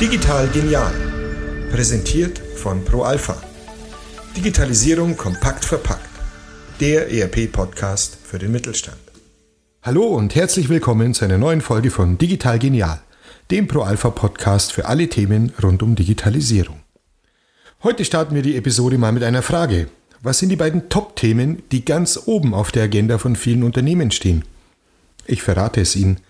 Digital genial. Präsentiert von ProAlpha. Digitalisierung kompakt verpackt. Der ERP-Podcast für den Mittelstand. Hallo und herzlich willkommen zu einer neuen Folge von Digital Genial, dem ProAlpha-Podcast für alle Themen rund um Digitalisierung. Heute starten wir die Episode mal mit einer Frage. Was sind die beiden Top-Themen, die ganz oben auf der Agenda von vielen Unternehmen stehen? Ich verrate es Ihnen.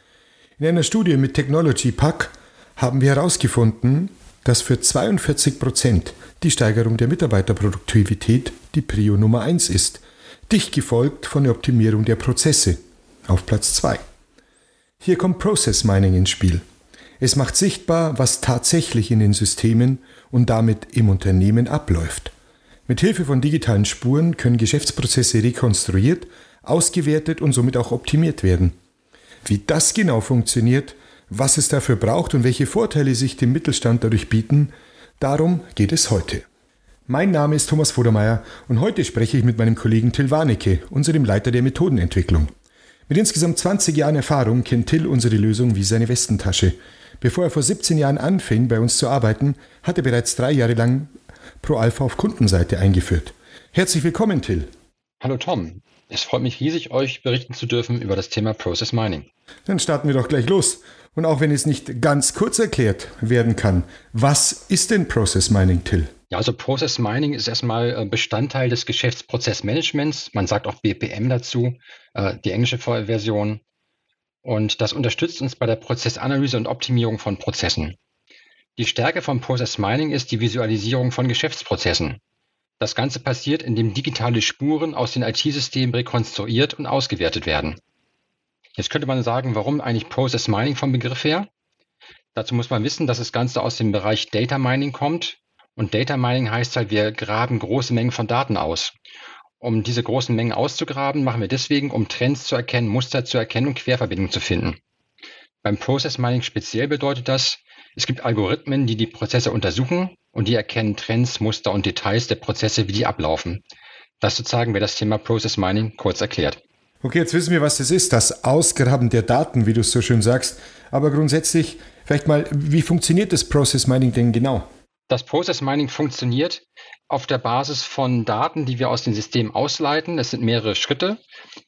In einer Studie mit Technology Pack haben wir herausgefunden, dass für 42 Prozent die Steigerung der Mitarbeiterproduktivität die Prio Nummer 1 ist, dicht gefolgt von der Optimierung der Prozesse auf Platz 2. Hier kommt Process Mining ins Spiel. Es macht sichtbar, was tatsächlich in den Systemen und damit im Unternehmen abläuft. Mit Hilfe von digitalen Spuren können Geschäftsprozesse rekonstruiert, ausgewertet und somit auch optimiert werden. Wie das genau funktioniert, was es dafür braucht und welche Vorteile sich dem Mittelstand dadurch bieten, darum geht es heute. Mein Name ist Thomas Vodermeier und heute spreche ich mit meinem Kollegen Till Warnecke, unserem Leiter der Methodenentwicklung. Mit insgesamt 20 Jahren Erfahrung kennt Till unsere Lösung wie seine Westentasche. Bevor er vor 17 Jahren anfing, bei uns zu arbeiten, hat er bereits drei Jahre lang ProAlpha auf Kundenseite eingeführt. Herzlich willkommen, Till. Hallo Tom, es freut mich riesig, euch berichten zu dürfen über das Thema Process Mining. Dann starten wir doch gleich los. Und auch wenn es nicht ganz kurz erklärt werden kann, was ist denn Process Mining, Till? Ja, also Process Mining ist erstmal äh, Bestandteil des Geschäftsprozessmanagements. Man sagt auch BPM dazu, äh, die englische Version. Und das unterstützt uns bei der Prozessanalyse und Optimierung von Prozessen. Die Stärke von Process Mining ist die Visualisierung von Geschäftsprozessen. Das Ganze passiert, indem digitale Spuren aus den IT-Systemen rekonstruiert und ausgewertet werden. Jetzt könnte man sagen, warum eigentlich Process Mining vom Begriff her? Dazu muss man wissen, dass das Ganze aus dem Bereich Data Mining kommt. Und Data Mining heißt halt, wir graben große Mengen von Daten aus. Um diese großen Mengen auszugraben, machen wir deswegen, um Trends zu erkennen, Muster zu erkennen und Querverbindungen zu finden. Beim Process Mining speziell bedeutet das, es gibt Algorithmen, die die Prozesse untersuchen und die erkennen Trends, Muster und Details der Prozesse, wie die ablaufen. Das sozusagen wäre das Thema Process Mining kurz erklärt. Okay, jetzt wissen wir, was das ist, das Ausgraben der Daten, wie du es so schön sagst. Aber grundsätzlich, vielleicht mal, wie funktioniert das Process Mining denn genau? Das Process Mining funktioniert auf der Basis von Daten, die wir aus dem System ausleiten. Es sind mehrere Schritte.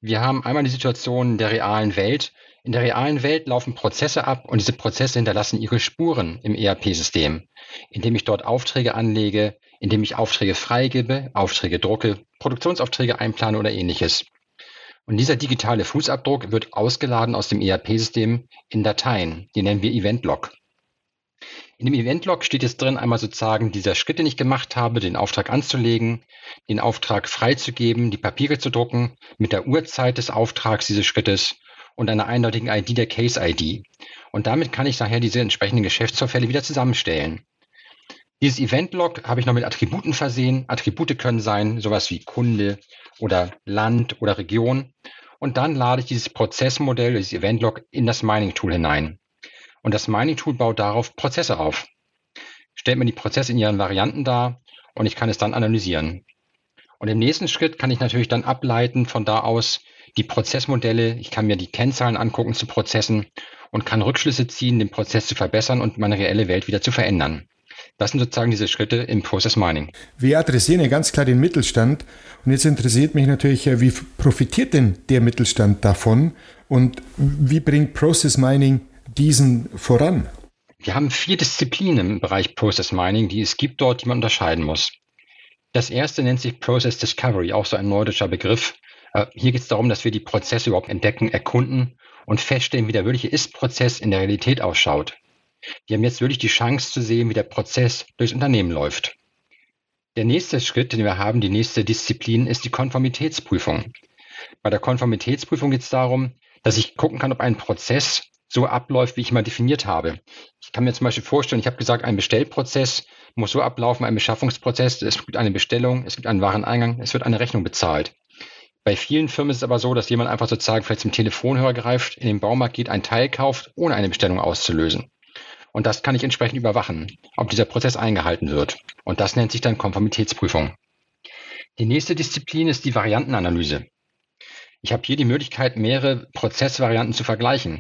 Wir haben einmal die Situation der realen Welt. In der realen Welt laufen Prozesse ab und diese Prozesse hinterlassen ihre Spuren im ERP-System, indem ich dort Aufträge anlege, indem ich Aufträge freigebe, Aufträge drucke, Produktionsaufträge einplane oder ähnliches. Und dieser digitale Fußabdruck wird ausgeladen aus dem ERP-System in Dateien, die nennen wir Event-Log. In dem Event-Log steht jetzt drin einmal sozusagen dieser Schritt, den ich gemacht habe, den Auftrag anzulegen, den Auftrag freizugeben, die Papiere zu drucken, mit der Uhrzeit des Auftrags dieses Schrittes und einer eindeutigen ID der Case-ID. Und damit kann ich nachher diese entsprechenden Geschäftsvorfälle wieder zusammenstellen. Dieses Event-Log habe ich noch mit Attributen versehen. Attribute können sein sowas wie Kunde oder Land oder Region. Und dann lade ich dieses Prozessmodell, dieses Event-Log in das Mining-Tool hinein. Und das Mining-Tool baut darauf Prozesse auf. Stellt mir die Prozesse in ihren Varianten dar und ich kann es dann analysieren. Und im nächsten Schritt kann ich natürlich dann ableiten von da aus, die Prozessmodelle, ich kann mir die Kennzahlen angucken zu Prozessen und kann Rückschlüsse ziehen, den Prozess zu verbessern und meine reelle Welt wieder zu verändern. Das sind sozusagen diese Schritte im Process Mining. Wir adressieren ja ganz klar den Mittelstand. Und jetzt interessiert mich natürlich, äh, wie profitiert denn der Mittelstand davon und wie bringt Process Mining diesen voran? Wir haben vier Disziplinen im Bereich Process Mining, die es gibt dort, die man unterscheiden muss. Das erste nennt sich Process Discovery, auch so ein neudeutscher Begriff. Äh, hier geht es darum, dass wir die Prozesse überhaupt entdecken, erkunden und feststellen, wie der wirkliche Ist-Prozess in der Realität ausschaut. Wir haben jetzt wirklich die Chance zu sehen, wie der Prozess durchs Unternehmen läuft. Der nächste Schritt, den wir haben, die nächste Disziplin, ist die Konformitätsprüfung. Bei der Konformitätsprüfung geht es darum, dass ich gucken kann, ob ein Prozess so abläuft, wie ich mal definiert habe. Ich kann mir zum Beispiel vorstellen, ich habe gesagt, ein Bestellprozess muss so ablaufen, ein Beschaffungsprozess, es gibt eine Bestellung, es gibt einen Wareneingang, es wird eine Rechnung bezahlt. Bei vielen Firmen ist es aber so, dass jemand einfach sozusagen vielleicht zum Telefonhörer greift, in den Baumarkt geht, ein Teil kauft, ohne eine Bestellung auszulösen. Und das kann ich entsprechend überwachen, ob dieser Prozess eingehalten wird. Und das nennt sich dann Konformitätsprüfung. Die nächste Disziplin ist die Variantenanalyse. Ich habe hier die Möglichkeit, mehrere Prozessvarianten zu vergleichen.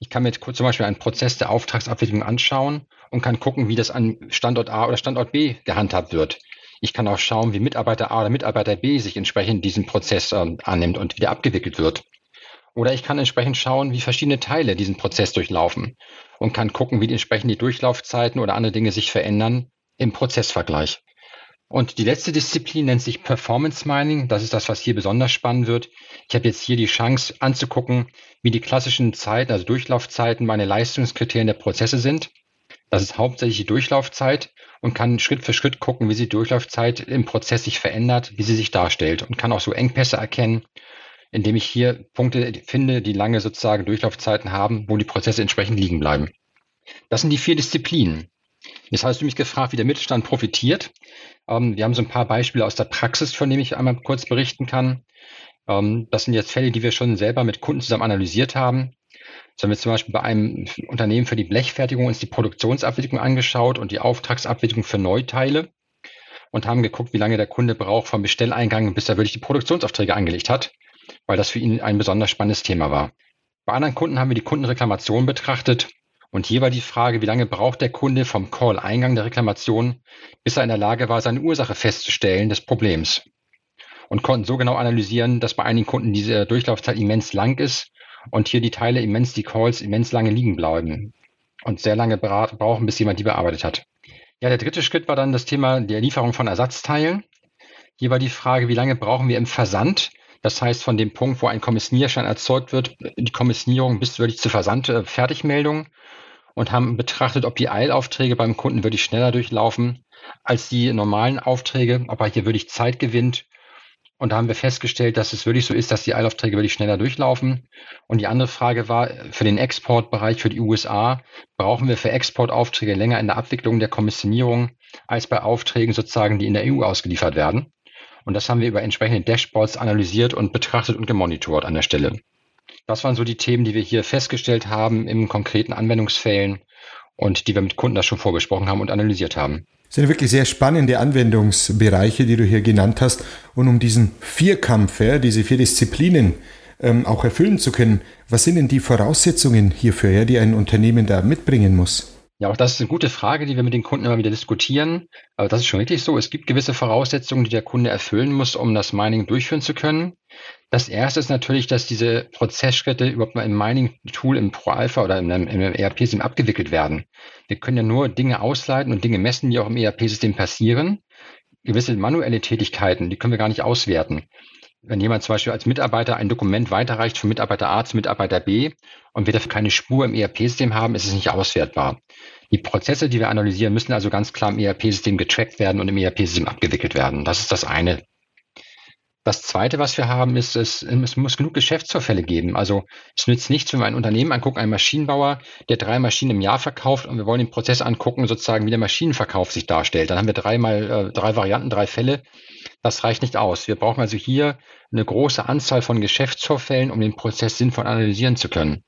Ich kann mir zum Beispiel einen Prozess der Auftragsabwicklung anschauen und kann gucken, wie das an Standort A oder Standort B gehandhabt wird. Ich kann auch schauen, wie Mitarbeiter A oder Mitarbeiter B sich entsprechend diesen Prozess äh, annimmt und wie der abgewickelt wird. Oder ich kann entsprechend schauen, wie verschiedene Teile diesen Prozess durchlaufen und kann gucken, wie entsprechend die Durchlaufzeiten oder andere Dinge sich verändern im Prozessvergleich. Und die letzte Disziplin nennt sich Performance Mining. Das ist das, was hier besonders spannend wird. Ich habe jetzt hier die Chance anzugucken, wie die klassischen Zeiten, also Durchlaufzeiten, meine Leistungskriterien der Prozesse sind. Das ist hauptsächlich die Durchlaufzeit und kann Schritt für Schritt gucken, wie die Durchlaufzeit im Prozess sich verändert, wie sie sich darstellt und kann auch so Engpässe erkennen indem ich hier Punkte finde, die lange sozusagen Durchlaufzeiten haben, wo die Prozesse entsprechend liegen bleiben. Das sind die vier Disziplinen. Jetzt hast du mich gefragt, wie der Mittelstand profitiert. Ähm, wir haben so ein paar Beispiele aus der Praxis, von denen ich einmal kurz berichten kann. Ähm, das sind jetzt Fälle, die wir schon selber mit Kunden zusammen analysiert haben. So haben wir zum Beispiel bei einem Unternehmen für die Blechfertigung uns die Produktionsabwicklung angeschaut und die Auftragsabwicklung für Neuteile und haben geguckt, wie lange der Kunde braucht vom Bestelleingang, bis er wirklich die Produktionsaufträge angelegt hat weil das für ihn ein besonders spannendes Thema war. Bei anderen Kunden haben wir die Kundenreklamation betrachtet und hier war die Frage, wie lange braucht der Kunde vom Call-Eingang der Reklamation, bis er in der Lage war, seine Ursache festzustellen des Problems. Und konnten so genau analysieren, dass bei einigen Kunden diese Durchlaufzeit immens lang ist und hier die Teile immens, die Calls immens lange liegen bleiben und sehr lange brauchen, bis jemand die bearbeitet hat. Ja, der dritte Schritt war dann das Thema der Lieferung von Ersatzteilen. Hier war die Frage, wie lange brauchen wir im Versand, das heißt, von dem Punkt, wo ein Kommissionierschein erzeugt wird, die Kommissionierung bis wirklich zur Versand äh, Fertigmeldung und haben betrachtet, ob die Eilaufträge beim Kunden wirklich schneller durchlaufen als die normalen Aufträge, ob er hier wirklich Zeit gewinnt. Und da haben wir festgestellt, dass es wirklich so ist, dass die Eilaufträge wirklich schneller durchlaufen. Und die andere Frage war, für den Exportbereich, für die USA, brauchen wir für Exportaufträge länger in der Abwicklung der Kommissionierung als bei Aufträgen sozusagen, die in der EU ausgeliefert werden. Und das haben wir über entsprechende Dashboards analysiert und betrachtet und gemonitort an der Stelle. Das waren so die Themen, die wir hier festgestellt haben im konkreten Anwendungsfällen und die wir mit Kunden das schon vorbesprochen haben und analysiert haben. Das sind wirklich sehr spannende Anwendungsbereiche, die du hier genannt hast. Und um diesen Vierkampf, ja, diese vier Disziplinen ähm, auch erfüllen zu können, was sind denn die Voraussetzungen hierfür, ja, die ein Unternehmen da mitbringen muss? Ja, auch das ist eine gute Frage, die wir mit den Kunden immer wieder diskutieren. Aber das ist schon wirklich so. Es gibt gewisse Voraussetzungen, die der Kunde erfüllen muss, um das Mining durchführen zu können. Das erste ist natürlich, dass diese Prozessschritte überhaupt mal im Mining-Tool im Pro-Alpha oder im, im ERP-System abgewickelt werden. Wir können ja nur Dinge ausleiten und Dinge messen, die auch im ERP-System passieren. Gewisse manuelle Tätigkeiten, die können wir gar nicht auswerten wenn jemand zum Beispiel als Mitarbeiter ein Dokument weiterreicht von Mitarbeiter A zu Mitarbeiter B und wir dafür keine Spur im ERP-System haben, ist es nicht auswertbar. Die Prozesse, die wir analysieren, müssen also ganz klar im ERP-System getrackt werden und im ERP-System abgewickelt werden. Das ist das eine. Das zweite, was wir haben, ist, es, es muss genug Geschäftsvorfälle geben. Also es nützt nichts, wenn wir ein Unternehmen angucken, einen Maschinenbauer, der drei Maschinen im Jahr verkauft und wir wollen den Prozess angucken, sozusagen, wie der Maschinenverkauf sich darstellt. Dann haben wir dreimal äh, drei Varianten, drei Fälle. Das reicht nicht aus. Wir brauchen also hier eine große Anzahl von Geschäftsvorfällen, um den Prozess sinnvoll analysieren zu können.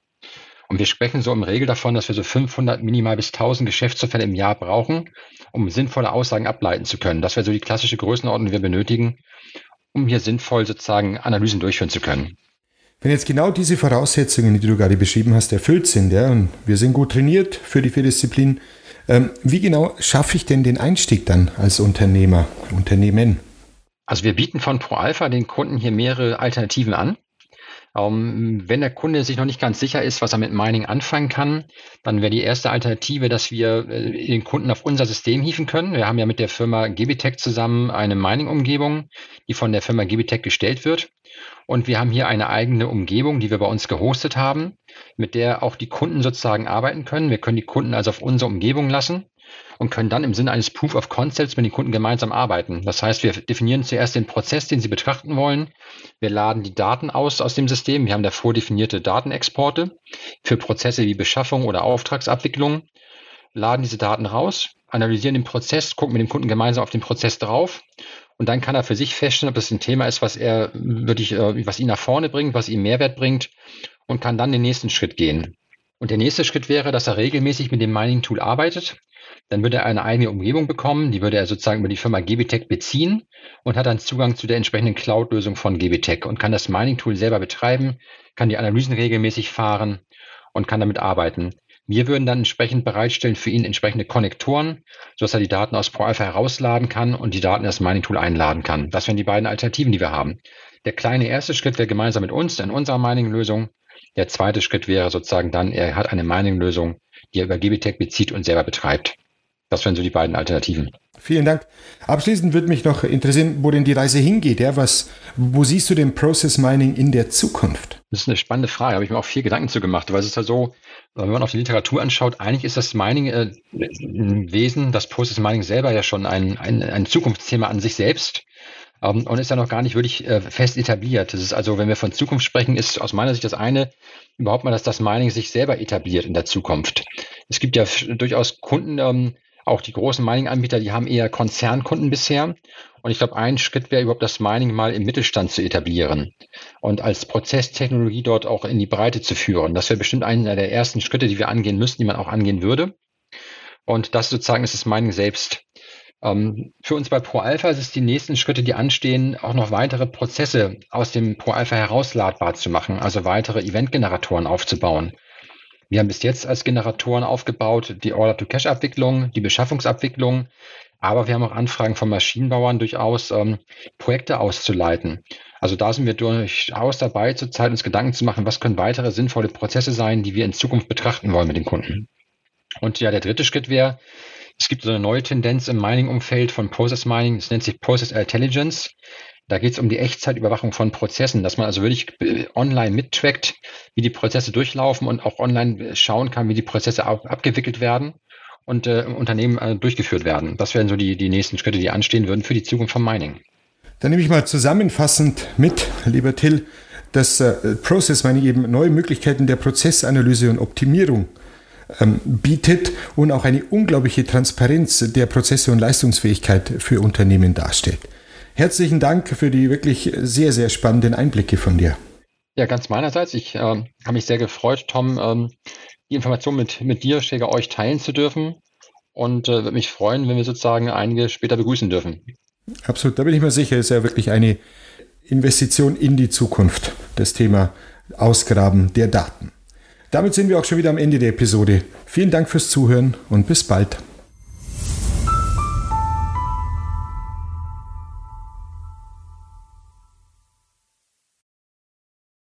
Und wir sprechen so im Regel davon, dass wir so 500 minimal bis 1000 Geschäftsvorfälle im Jahr brauchen, um sinnvolle Aussagen ableiten zu können. Das wäre so die klassische Größenordnung, die wir benötigen, um hier sinnvoll sozusagen Analysen durchführen zu können. Wenn jetzt genau diese Voraussetzungen, die du gerade beschrieben hast, erfüllt sind, ja, und wir sind gut trainiert für die vier Disziplinen, ähm, wie genau schaffe ich denn den Einstieg dann als Unternehmer, Unternehmen? Also wir bieten von ProAlpha den Kunden hier mehrere Alternativen an. Ähm, wenn der Kunde sich noch nicht ganz sicher ist, was er mit Mining anfangen kann, dann wäre die erste Alternative, dass wir äh, den Kunden auf unser System hieven können. Wir haben ja mit der Firma Gbitech zusammen eine Mining-Umgebung, die von der Firma Gbitech gestellt wird. Und wir haben hier eine eigene Umgebung, die wir bei uns gehostet haben, mit der auch die Kunden sozusagen arbeiten können. Wir können die Kunden also auf unsere Umgebung lassen und können dann im Sinne eines Proof of Concepts mit den Kunden gemeinsam arbeiten. Das heißt, wir definieren zuerst den Prozess, den sie betrachten wollen. Wir laden die Daten aus aus dem System. Wir haben da vordefinierte Datenexporte für Prozesse wie Beschaffung oder Auftragsabwicklung, laden diese Daten raus, analysieren den Prozess, gucken mit dem Kunden gemeinsam auf den Prozess drauf und dann kann er für sich feststellen, ob das ein Thema ist, was er wirklich, äh, was ihn nach vorne bringt, was ihm Mehrwert bringt und kann dann den nächsten Schritt gehen. Und der nächste Schritt wäre, dass er regelmäßig mit dem Mining-Tool arbeitet. dann würde er eine eigene Umgebung bekommen, die würde er sozusagen über die Firma GBTech beziehen und hat dann Zugang zu der entsprechenden Cloud-Lösung von GBTech und kann das Mining-Tool selber betreiben, kann die Analysen regelmäßig fahren und kann damit arbeiten. Wir würden dann entsprechend bereitstellen für ihn entsprechende Konnektoren, sodass er die Daten aus ProAlpha herausladen kann und die Daten in das Mining-Tool einladen kann. Das wären die beiden Alternativen, die wir haben. Der kleine erste Schritt wäre gemeinsam mit uns in unserer Mining-Lösung. Der zweite Schritt wäre sozusagen dann, er hat eine Mining-Lösung, die er über GBTech bezieht und selber betreibt. Das wären so die beiden Alternativen. Vielen Dank. Abschließend würde mich noch interessieren, wo denn die Reise hingeht. Ja, was, wo siehst du den Process Mining in der Zukunft? Das ist eine spannende Frage. Da habe ich mir auch viel Gedanken zu gemacht, weil es ist ja so, wenn man auf die Literatur anschaut, eigentlich ist das Mining äh, im Wesen, das Process Mining selber ja schon ein, ein, ein Zukunftsthema an sich selbst ähm, und ist ja noch gar nicht wirklich äh, fest etabliert. Das ist also, wenn wir von Zukunft sprechen, ist aus meiner Sicht das eine überhaupt mal, dass das Mining sich selber etabliert in der Zukunft. Es gibt ja durchaus Kunden, ähm, auch die großen Mining-Anbieter, die haben eher Konzernkunden bisher. Und ich glaube, ein Schritt wäre überhaupt das Mining mal im Mittelstand zu etablieren und als Prozesstechnologie dort auch in die Breite zu führen. Das wäre bestimmt einer der ersten Schritte, die wir angehen müssten, die man auch angehen würde. Und das sozusagen ist das Mining selbst. Ähm, für uns bei ProAlpha ist es die nächsten Schritte, die anstehen, auch noch weitere Prozesse aus dem ProAlpha herausladbar zu machen, also weitere Eventgeneratoren aufzubauen. Wir haben bis jetzt als Generatoren aufgebaut die Order-to-Cash-Abwicklung, die Beschaffungsabwicklung, aber wir haben auch Anfragen von Maschinenbauern durchaus, ähm, Projekte auszuleiten. Also da sind wir durchaus dabei, zurzeit uns Gedanken zu machen, was können weitere sinnvolle Prozesse sein, die wir in Zukunft betrachten wollen mit den Kunden. Und ja, der dritte Schritt wäre, es gibt so eine neue Tendenz im Mining-Umfeld von Process Mining, das nennt sich Process Intelligence. Da geht es um die Echtzeitüberwachung von Prozessen, dass man also wirklich äh, online mittrackt, wie die Prozesse durchlaufen und auch online schauen kann, wie die Prozesse ab, abgewickelt werden und äh, im Unternehmen äh, durchgeführt werden. Das wären so die, die nächsten Schritte, die anstehen würden für die Zukunft von Mining. Dann nehme ich mal zusammenfassend mit, lieber Till, dass äh, Process Mining eben neue Möglichkeiten der Prozessanalyse und Optimierung ähm, bietet und auch eine unglaubliche Transparenz der Prozesse und Leistungsfähigkeit für Unternehmen darstellt. Herzlichen Dank für die wirklich sehr, sehr spannenden Einblicke von dir. Ja, ganz meinerseits. Ich äh, habe mich sehr gefreut, Tom, ähm, die Information mit, mit dir, Schäger, euch teilen zu dürfen und äh, würde mich freuen, wenn wir sozusagen einige später begrüßen dürfen. Absolut, da bin ich mir sicher, ist ja wirklich eine Investition in die Zukunft, das Thema Ausgraben der Daten. Damit sind wir auch schon wieder am Ende der Episode. Vielen Dank fürs Zuhören und bis bald.